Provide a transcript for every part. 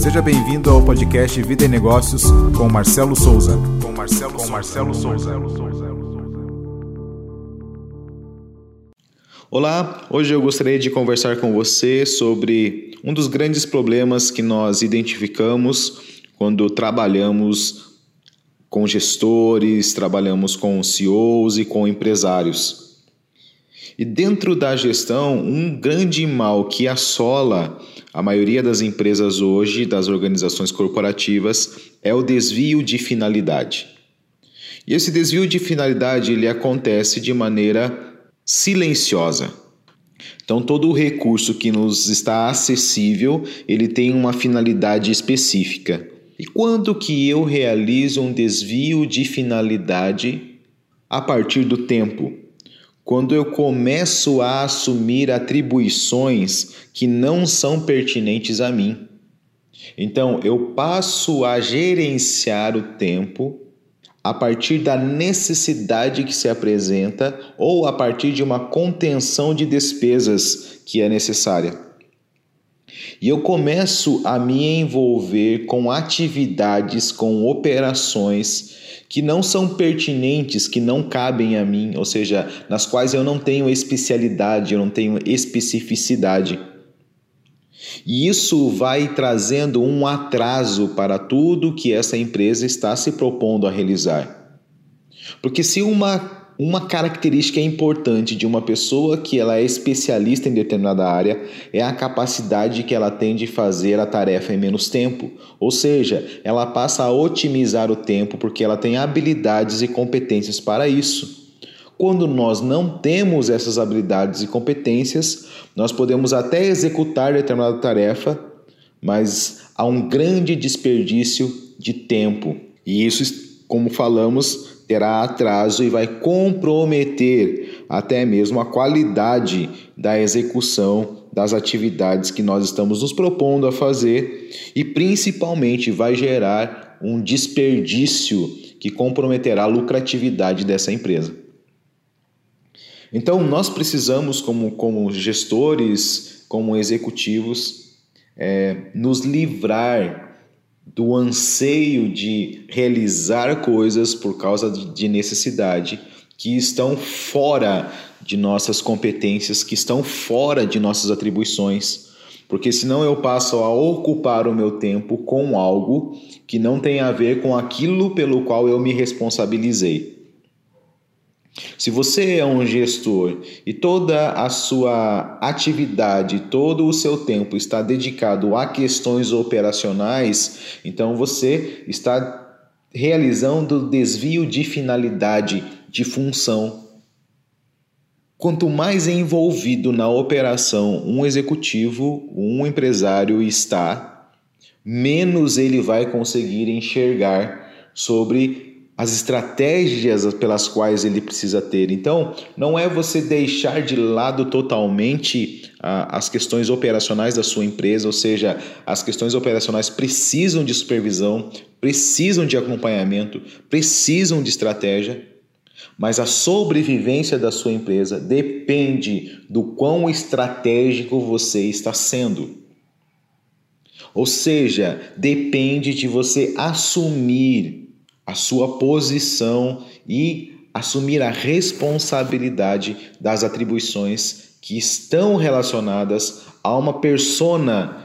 Seja bem-vindo ao podcast Vida e Negócios com Marcelo Souza. Com Marcelo, com Marcelo Souza. Olá, hoje eu gostaria de conversar com você sobre um dos grandes problemas que nós identificamos quando trabalhamos com gestores, trabalhamos com CEOs e com empresários. E dentro da gestão, um grande mal que assola a maioria das empresas hoje, das organizações corporativas, é o desvio de finalidade. E esse desvio de finalidade ele acontece de maneira silenciosa. Então todo o recurso que nos está acessível, ele tem uma finalidade específica. E quando que eu realizo um desvio de finalidade a partir do tempo? Quando eu começo a assumir atribuições que não são pertinentes a mim. Então, eu passo a gerenciar o tempo a partir da necessidade que se apresenta ou a partir de uma contenção de despesas que é necessária. E eu começo a me envolver com atividades, com operações que não são pertinentes, que não cabem a mim, ou seja, nas quais eu não tenho especialidade, eu não tenho especificidade. E isso vai trazendo um atraso para tudo que essa empresa está se propondo a realizar. Porque se uma uma característica importante de uma pessoa que ela é especialista em determinada área é a capacidade que ela tem de fazer a tarefa em menos tempo. Ou seja, ela passa a otimizar o tempo porque ela tem habilidades e competências para isso. Quando nós não temos essas habilidades e competências, nós podemos até executar determinada tarefa, mas há um grande desperdício de tempo. E isso, como falamos, terá atraso e vai comprometer até mesmo a qualidade da execução das atividades que nós estamos nos propondo a fazer e principalmente vai gerar um desperdício que comprometerá a lucratividade dessa empresa. Então, nós precisamos, como, como gestores, como executivos, é, nos livrar do anseio de realizar coisas por causa de necessidade que estão fora de nossas competências, que estão fora de nossas atribuições. Porque senão eu passo a ocupar o meu tempo com algo que não tem a ver com aquilo pelo qual eu me responsabilizei. Se você é um gestor e toda a sua atividade, todo o seu tempo está dedicado a questões operacionais, então você está realizando desvio de finalidade, de função. Quanto mais envolvido na operação um executivo, um empresário está, menos ele vai conseguir enxergar sobre as estratégias pelas quais ele precisa ter. Então, não é você deixar de lado totalmente ah, as questões operacionais da sua empresa, ou seja, as questões operacionais precisam de supervisão, precisam de acompanhamento, precisam de estratégia, mas a sobrevivência da sua empresa depende do quão estratégico você está sendo. Ou seja, depende de você assumir a sua posição e assumir a responsabilidade das atribuições que estão relacionadas a uma persona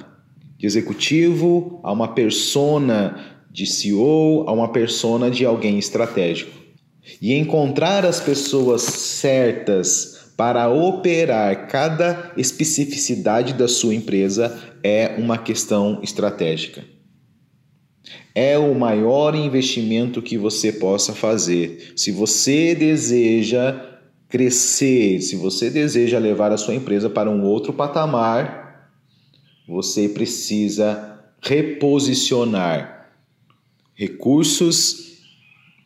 de executivo, a uma persona de CEO, a uma persona de alguém estratégico. E encontrar as pessoas certas para operar cada especificidade da sua empresa é uma questão estratégica é o maior investimento que você possa fazer. Se você deseja crescer, se você deseja levar a sua empresa para um outro patamar, você precisa reposicionar recursos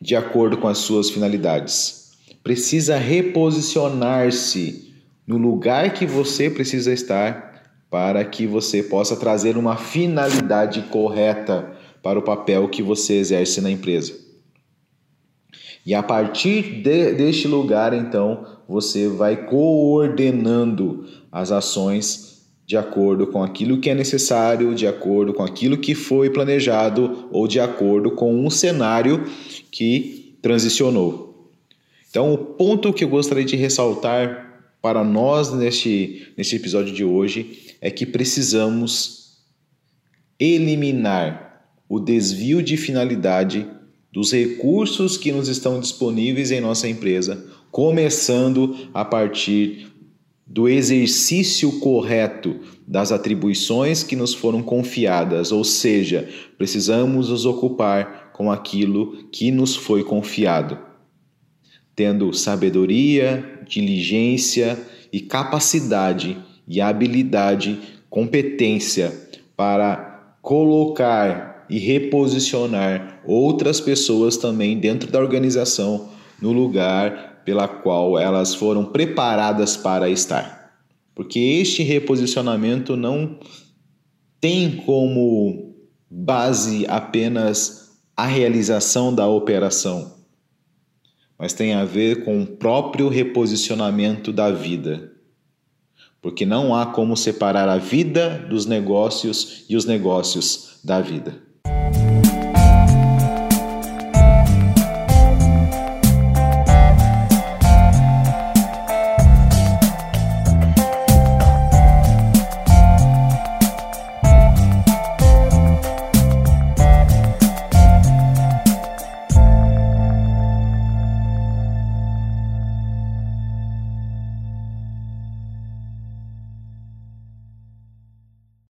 de acordo com as suas finalidades. Precisa reposicionar-se no lugar que você precisa estar para que você possa trazer uma finalidade correta para o papel que você exerce na empresa. E a partir de, deste lugar, então, você vai coordenando as ações de acordo com aquilo que é necessário, de acordo com aquilo que foi planejado ou de acordo com um cenário que transicionou. Então, o ponto que eu gostaria de ressaltar para nós neste, neste episódio de hoje é que precisamos eliminar o desvio de finalidade dos recursos que nos estão disponíveis em nossa empresa, começando a partir do exercício correto das atribuições que nos foram confiadas, ou seja, precisamos nos ocupar com aquilo que nos foi confiado, tendo sabedoria, diligência e capacidade e habilidade, competência para colocar e reposicionar outras pessoas também dentro da organização no lugar pela qual elas foram preparadas para estar. Porque este reposicionamento não tem como base apenas a realização da operação, mas tem a ver com o próprio reposicionamento da vida. Porque não há como separar a vida dos negócios e os negócios da vida.